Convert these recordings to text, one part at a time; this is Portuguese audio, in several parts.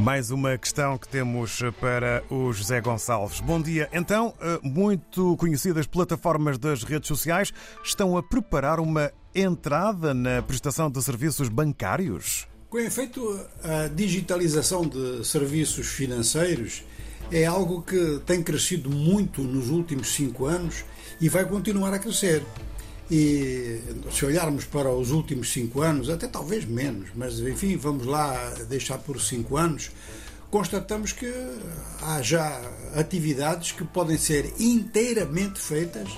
Mais uma questão que temos para o José Gonçalves. Bom dia. Então, eh, muito conhecidas plataformas das redes sociais estão a preparar uma entrada na prestação de serviços bancários? Com efeito, a digitalização de serviços financeiros é algo que tem crescido muito nos últimos cinco anos e vai continuar a crescer. E se olharmos para os últimos cinco anos, até talvez menos, mas enfim, vamos lá deixar por cinco anos, constatamos que há já atividades que podem ser inteiramente feitas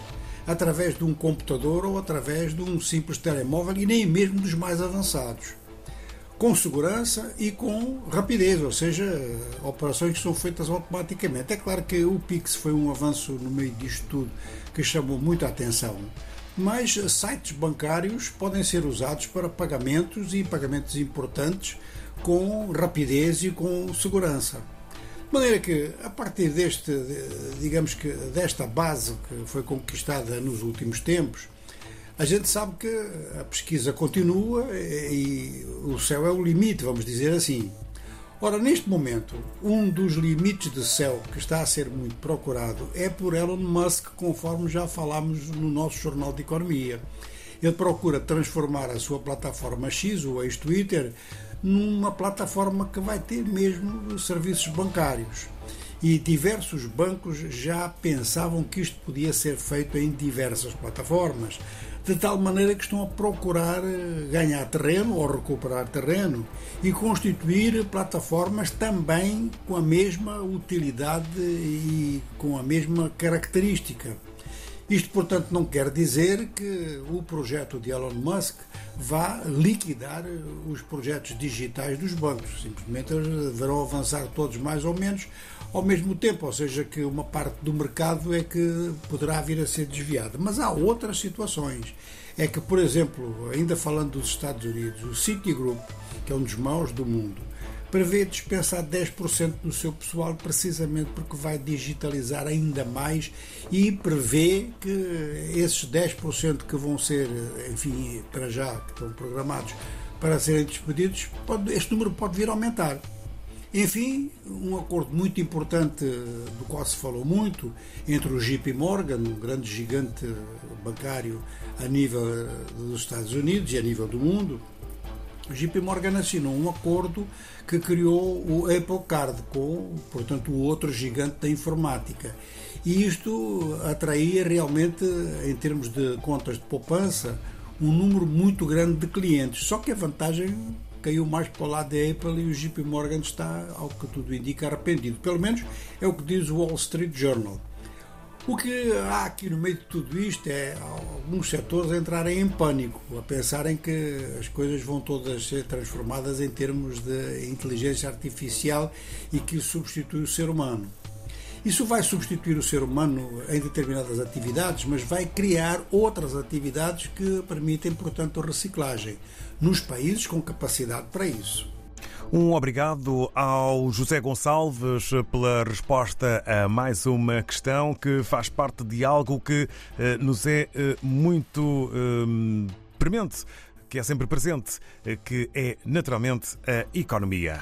através de um computador ou através de um simples telemóvel e nem mesmo dos mais avançados. Com segurança e com rapidez, ou seja, operações que são feitas automaticamente. É claro que o Pix foi um avanço no meio disto tudo que chamou muita atenção mas sites bancários podem ser usados para pagamentos e pagamentos importantes com rapidez e com segurança. De maneira que, a partir deste, digamos que desta base que foi conquistada nos últimos tempos, a gente sabe que a pesquisa continua e o céu é o limite, vamos dizer assim. Ora, neste momento, um dos limites de céu que está a ser muito procurado é por Elon Musk, conforme já falámos no nosso Jornal de Economia. Ele procura transformar a sua plataforma X, o ex-Twitter, numa plataforma que vai ter mesmo serviços bancários. E diversos bancos já pensavam que isto podia ser feito em diversas plataformas de tal maneira que estão a procurar eh, ganhar terreno ou recuperar terreno e constituir plataformas também com a mesma utilidade e com a mesma característica. Isto, portanto, não quer dizer que o projeto de Elon Musk vá liquidar os projetos digitais dos bancos. Simplesmente eles deverão avançar todos mais ou menos ao mesmo tempo, ou seja, que uma parte do mercado é que poderá vir a ser desviada. Mas há outras situações. É que, por exemplo, ainda falando dos Estados Unidos, o Citigroup, que é um dos maiores do mundo, prevê dispensar 10% do seu pessoal precisamente porque vai digitalizar ainda mais e prevê que esses 10% que vão ser, enfim, para já, que estão programados para serem despedidos, pode, este número pode vir a aumentar. Enfim, um acordo muito importante do qual se falou muito entre o JP Morgan, um grande gigante bancário a nível dos Estados Unidos e a nível do mundo, o JP Morgan assinou um acordo que criou o Apple Card com, portanto, o outro gigante da informática. E isto atraía realmente, em termos de contas de poupança, um número muito grande de clientes. Só que a vantagem caiu mais para o lado da Apple e o JP Morgan está, ao que tudo indica, arrependido. Pelo menos é o que diz o Wall Street Journal. O que há aqui no meio de tudo isto é alguns setores entrarem em pânico, a pensarem que as coisas vão todas ser transformadas em termos de inteligência artificial e que substitui o ser humano. Isso vai substituir o ser humano em determinadas atividades, mas vai criar outras atividades que permitem, portanto, reciclagem nos países com capacidade para isso. Um obrigado ao José Gonçalves pela resposta a mais uma questão que faz parte de algo que eh, nos é eh, muito eh, premente, que é sempre presente, que é naturalmente a economia.